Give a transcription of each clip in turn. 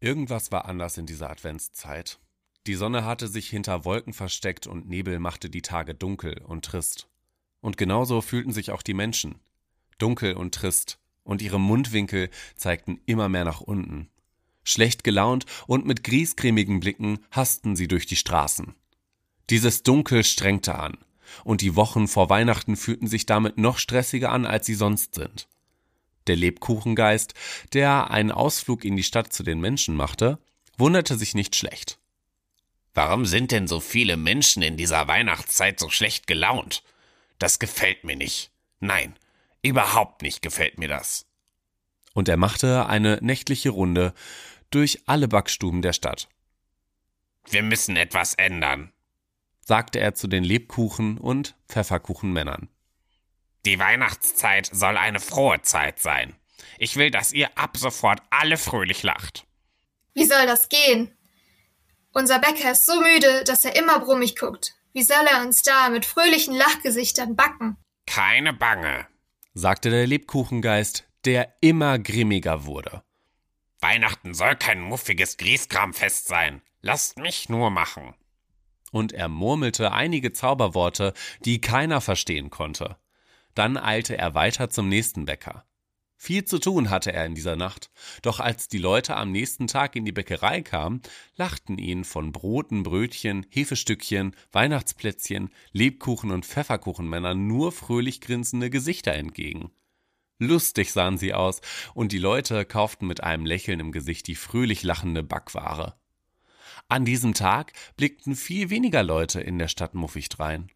Irgendwas war anders in dieser Adventszeit. Die Sonne hatte sich hinter Wolken versteckt und Nebel machte die Tage dunkel und trist. Und genauso fühlten sich auch die Menschen. Dunkel und trist, und ihre Mundwinkel zeigten immer mehr nach unten. Schlecht gelaunt und mit griesgrämigen Blicken hassten sie durch die Straßen. Dieses Dunkel strengte an, und die Wochen vor Weihnachten fühlten sich damit noch stressiger an, als sie sonst sind. Der Lebkuchengeist, der einen Ausflug in die Stadt zu den Menschen machte, wunderte sich nicht schlecht. Warum sind denn so viele Menschen in dieser Weihnachtszeit so schlecht gelaunt? Das gefällt mir nicht. Nein, überhaupt nicht gefällt mir das. Und er machte eine nächtliche Runde durch alle Backstuben der Stadt. Wir müssen etwas ändern, sagte er zu den Lebkuchen- und Pfefferkuchenmännern. Die Weihnachtszeit soll eine frohe Zeit sein. Ich will, dass ihr ab sofort alle fröhlich lacht. Wie soll das gehen? Unser Bäcker ist so müde, dass er immer brummig guckt. Wie soll er uns da mit fröhlichen Lachgesichtern backen? Keine Bange, sagte der Lebkuchengeist, der immer grimmiger wurde. Weihnachten soll kein muffiges Grieskramfest sein. Lasst mich nur machen. Und er murmelte einige Zauberworte, die keiner verstehen konnte. Dann eilte er weiter zum nächsten Bäcker. Viel zu tun hatte er in dieser Nacht, doch als die Leute am nächsten Tag in die Bäckerei kamen, lachten ihnen von Broten, Brötchen, Hefestückchen, Weihnachtsplätzchen, Lebkuchen und Pfefferkuchenmännern nur fröhlich grinsende Gesichter entgegen. Lustig sahen sie aus, und die Leute kauften mit einem Lächeln im Gesicht die fröhlich lachende Backware. An diesem Tag blickten viel weniger Leute in der Stadt muffig drein.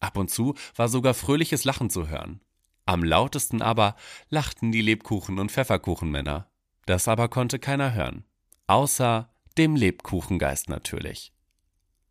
Ab und zu war sogar fröhliches Lachen zu hören. Am lautesten aber lachten die Lebkuchen- und Pfefferkuchenmänner. Das aber konnte keiner hören. Außer dem Lebkuchengeist natürlich.